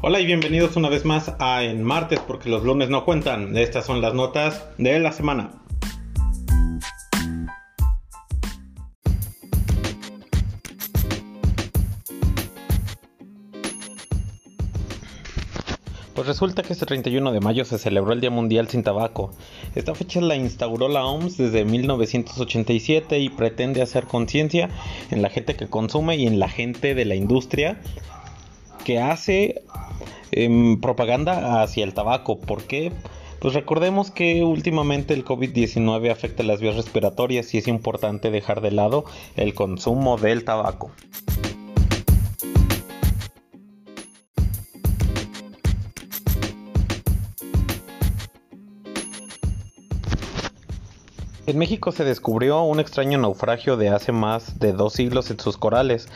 Hola y bienvenidos una vez más a En Martes porque los lunes no cuentan. Estas son las notas de la semana. Pues resulta que este 31 de mayo se celebró el Día Mundial sin Tabaco. Esta fecha la instauró la OMS desde 1987 y pretende hacer conciencia en la gente que consume y en la gente de la industria que hace em, propaganda hacia el tabaco. ¿Por qué? Pues recordemos que últimamente el COVID-19 afecta las vías respiratorias y es importante dejar de lado el consumo del tabaco. En México se descubrió un extraño naufragio de hace más de dos siglos en sus corales.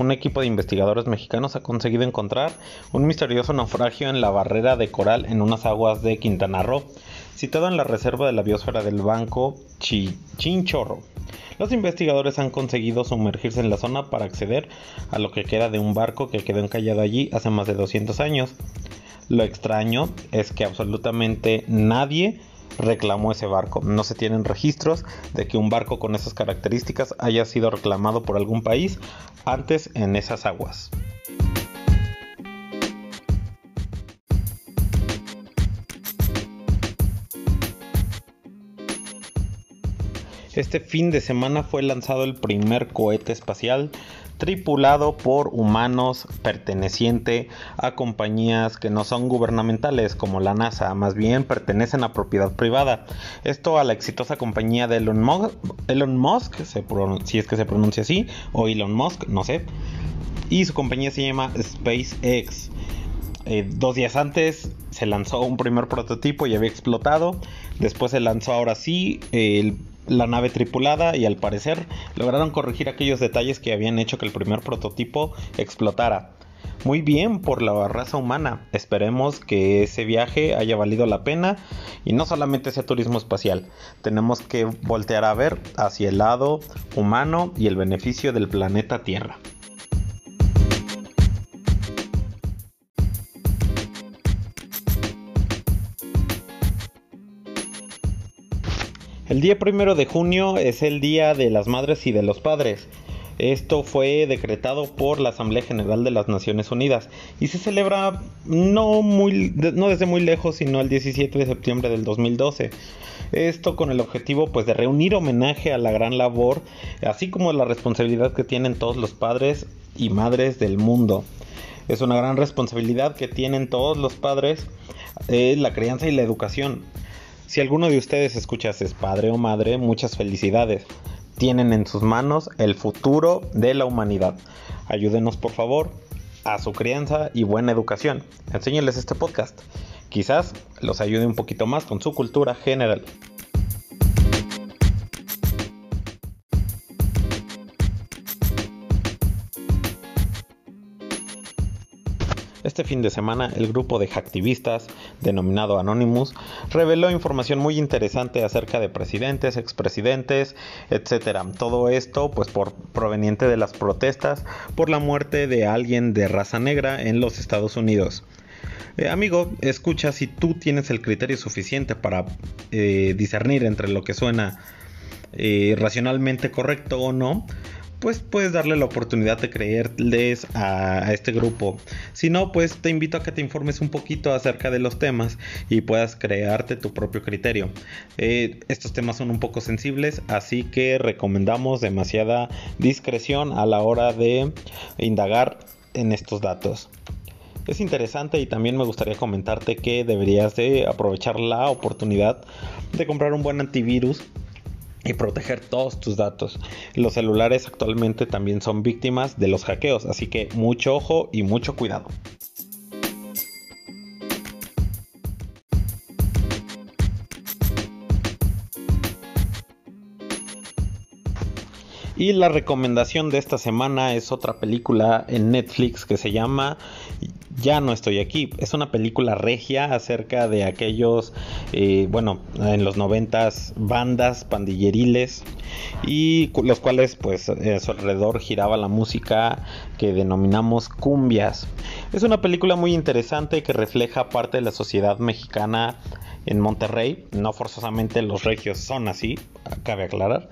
Un equipo de investigadores mexicanos ha conseguido encontrar un misterioso naufragio en la barrera de coral en unas aguas de Quintana Roo, situado en la reserva de la biosfera del Banco Chinchorro. Los investigadores han conseguido sumergirse en la zona para acceder a lo que queda de un barco que quedó encallado allí hace más de 200 años. Lo extraño es que absolutamente nadie reclamó ese barco. No se tienen registros de que un barco con esas características haya sido reclamado por algún país antes en esas aguas. Este fin de semana fue lanzado el primer cohete espacial tripulado por humanos perteneciente a compañías que no son gubernamentales como la NASA, más bien pertenecen a propiedad privada. Esto a la exitosa compañía de Elon Musk, Elon Musk si es que se pronuncia así, o Elon Musk, no sé. Y su compañía se llama SpaceX. Eh, dos días antes se lanzó un primer prototipo y había explotado. Después se lanzó ahora sí el la nave tripulada y al parecer lograron corregir aquellos detalles que habían hecho que el primer prototipo explotara. Muy bien por la raza humana. Esperemos que ese viaje haya valido la pena y no solamente ese turismo espacial. Tenemos que voltear a ver hacia el lado humano y el beneficio del planeta Tierra. El día primero de junio es el Día de las Madres y de los Padres. Esto fue decretado por la Asamblea General de las Naciones Unidas y se celebra no, desde muy lejos, sino el 17 de septiembre del 2012. Esto con el objetivo pues de reunir homenaje a la gran labor, así como la responsabilidad que tienen todos los padres y madres del mundo. Es una gran responsabilidad que tienen todos los padres eh, la crianza y la educación. Si alguno de ustedes escucha es padre o madre, muchas felicidades. Tienen en sus manos el futuro de la humanidad. Ayúdenos por favor a su crianza y buena educación. Enséñenles este podcast. Quizás los ayude un poquito más con su cultura general. Este fin de semana, el grupo de hacktivistas, denominado Anonymous, reveló información muy interesante acerca de presidentes, expresidentes, etc. Todo esto, pues, proveniente de las protestas por la muerte de alguien de raza negra en los Estados Unidos. Eh, amigo, escucha si tú tienes el criterio suficiente para eh, discernir entre lo que suena eh, racionalmente correcto o no pues puedes darle la oportunidad de creerles a, este grupo. Si no, pues te invito a que te informes un poquito acerca de los temas y puedas crearte tu propio criterio. Eh, estos temas son un poco sensibles, así que recomendamos demasiada discreción a la hora de indagar en estos datos. Es interesante y también me gustaría comentarte que deberías de aprovechar la oportunidad de comprar un buen antivirus y proteger todos tus datos. Los celulares actualmente también son víctimas de los hackeos, así que mucho ojo y mucho cuidado. Y la recomendación de esta semana es otra película en Netflix que se llama Ya no estoy aquí. Es una película regia acerca de aquellos, eh, bueno, en los noventas bandas pandilleriles y los cuales pues a su alrededor giraba la música que denominamos cumbias. Es una película muy interesante que refleja parte de la sociedad mexicana en Monterrey. No forzosamente los regios son así, cabe aclarar,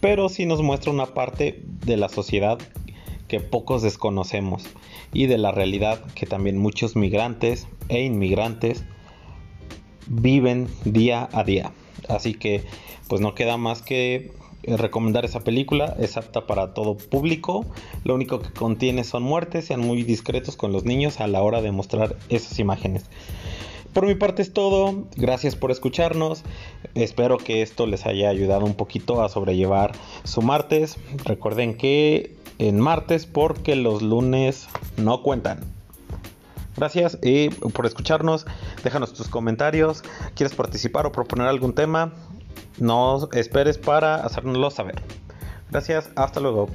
pero sí nos muestra una parte de la sociedad que pocos desconocemos y de la realidad que también muchos migrantes e inmigrantes viven día a día. Así que pues no queda más que recomendar esa película, es apta para todo público, lo único que contiene son muertes, sean muy discretos con los niños a la hora de mostrar esas imágenes. Por mi parte es todo, gracias por escucharnos, espero que esto les haya ayudado un poquito a sobrellevar su martes, recuerden que en martes porque los lunes no cuentan. Gracias y por escucharnos. Déjanos tus comentarios. ¿Quieres participar o proponer algún tema? No esperes para hacérnoslo saber. Gracias, hasta luego.